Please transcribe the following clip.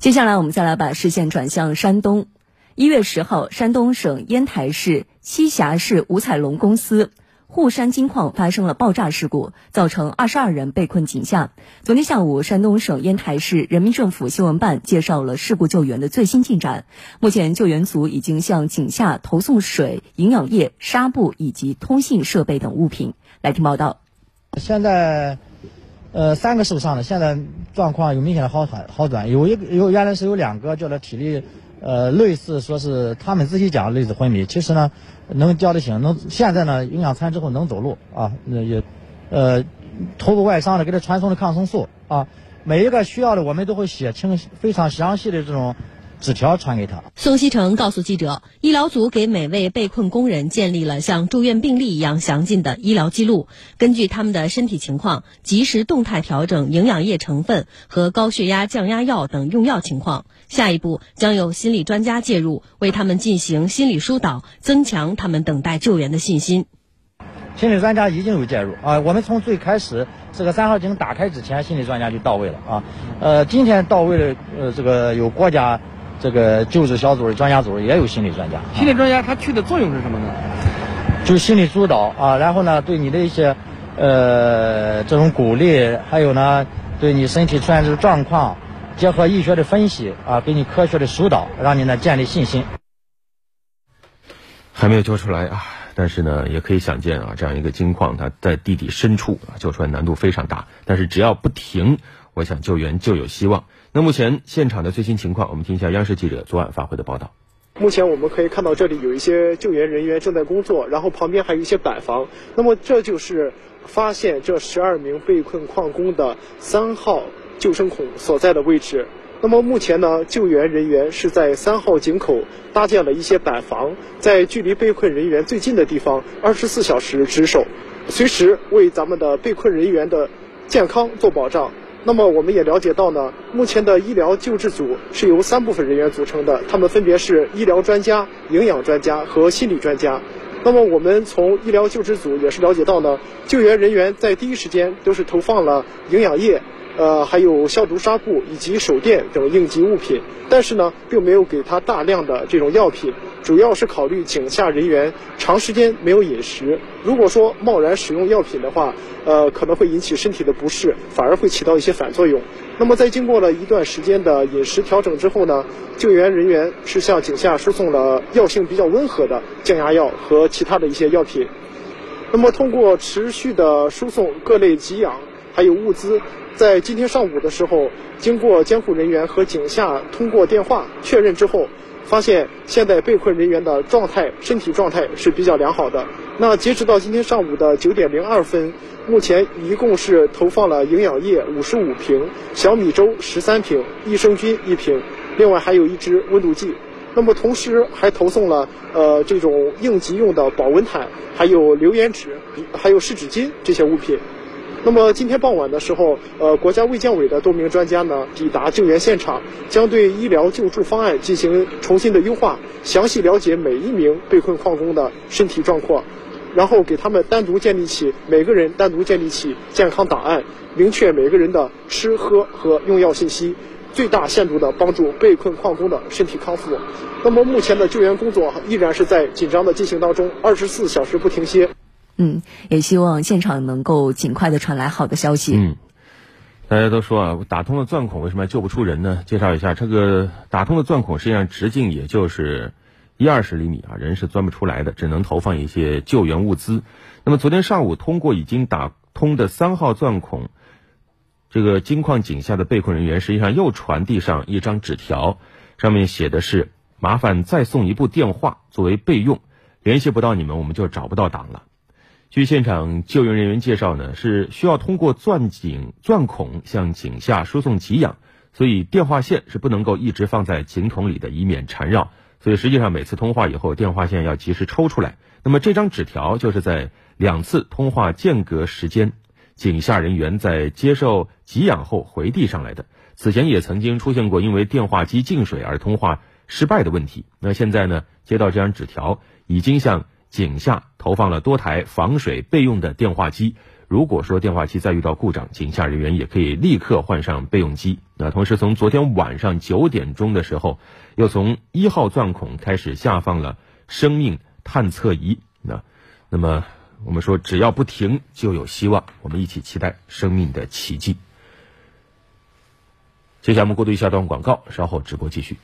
接下来，我们再来把视线转向山东。一月十号，山东省烟台市栖霞市五彩龙公司沪山金矿发生了爆炸事故，造成二十二人被困井下。昨天下午，山东省烟台市人民政府新闻办介绍了事故救援的最新进展。目前，救援组已经向井下投送水、营养液、纱布以及通信设备等物品。来听报道。现在。呃，三个受伤的，现在状况有明显的好转，好转。有一个有原来是有两个叫他体力，呃，类似说是他们自己讲类似昏迷，其实呢能叫得醒，能现在呢营养餐之后能走路啊，也，呃，头部外伤的给他传送的抗生素啊，每一个需要的我们都会写清非常详细的这种。纸条传给他。宋希成告诉记者，医疗组给每位被困工人建立了像住院病历一样详尽的医疗记录，根据他们的身体情况，及时动态调整营养液成分和高血压降压药等用药情况。下一步将有心理专家介入，为他们进行心理疏导，增强他们等待救援的信心。心理专家已经有介入啊，我们从最开始这个三号井打开之前，心理专家就到位了啊。呃，今天到位的呃，这个有国家。这个救治小组、专家组也有心理专家。心理专家他去的作用是什么呢？就是心理疏导啊，然后呢，对你的一些呃这种鼓励，还有呢，对你身体出现这个状况，结合医学的分析啊，给你科学的疏导，让你呢建立信心。还没有救出来啊，但是呢，也可以想见啊，这样一个金矿，它在地底深处啊，救出来难度非常大。但是只要不停，我想救援就有希望。那目前现场的最新情况，我们听一下央视记者昨晚发回的报道。目前我们可以看到这里有一些救援人员正在工作，然后旁边还有一些板房。那么这就是发现这十二名被困矿工的三号救生孔所在的位置。那么目前呢，救援人员是在三号井口搭建了一些板房，在距离被困人员最近的地方，二十四小时值守，随时为咱们的被困人员的健康做保障。那么我们也了解到呢，目前的医疗救治组是由三部分人员组成的，他们分别是医疗专家、营养专家和心理专家。那么我们从医疗救治组也是了解到呢，救援人员在第一时间都是投放了营养液。呃，还有消毒纱布以及手电等应急物品，但是呢，并没有给他大量的这种药品，主要是考虑井下人员长时间没有饮食，如果说贸然使用药品的话，呃，可能会引起身体的不适，反而会起到一些反作用。那么在经过了一段时间的饮食调整之后呢，救援人员是向井下输送了药性比较温和的降压药和其他的一些药品。那么通过持续的输送各类给养还有物资。在今天上午的时候，经过监护人员和井下通过电话确认之后，发现现在被困人员的状态、身体状态是比较良好的。那截止到今天上午的九点零二分，目前一共是投放了营养液五十五瓶、小米粥十三瓶、益生菌一瓶，另外还有一支温度计。那么同时还投送了呃这种应急用的保温毯，还有留言纸、还有湿纸巾这些物品。那么今天傍晚的时候，呃，国家卫健委的多名专家呢抵达救援现场，将对医疗救助方案进行重新的优化，详细了解每一名被困矿工的身体状况，然后给他们单独建立起每个人单独建立起健康档案，明确每个人的吃喝和用药信息，最大限度的帮助被困矿工的身体康复。那么目前的救援工作依然是在紧张的进行当中，二十四小时不停歇。嗯，也希望现场能够尽快的传来好的消息。嗯，大家都说啊，打通了钻孔为什么救不出人呢？介绍一下，这个打通的钻孔实际上直径也就是一二十厘米啊，人是钻不出来的，只能投放一些救援物资。那么昨天上午通过已经打通的三号钻孔，这个金矿井下的被困人员实际上又传递上一张纸条，上面写的是：麻烦再送一部电话作为备用，联系不到你们，我们就找不到党了。据现场救援人员介绍呢，是需要通过钻井钻孔向井下输送给养，所以电话线是不能够一直放在井筒里的，以免缠绕。所以实际上每次通话以后，电话线要及时抽出来。那么这张纸条就是在两次通话间隔时间，井下人员在接受给养后回递上来的。此前也曾经出现过因为电话机进水而通话失败的问题。那现在呢，接到这张纸条，已经向。井下投放了多台防水备用的电话机，如果说电话机再遇到故障，井下人员也可以立刻换上备用机。那同时，从昨天晚上九点钟的时候，又从一号钻孔开始下放了生命探测仪。那，那么我们说，只要不停，就有希望。我们一起期待生命的奇迹。接下来我们过渡一下段广告，稍后直播继续。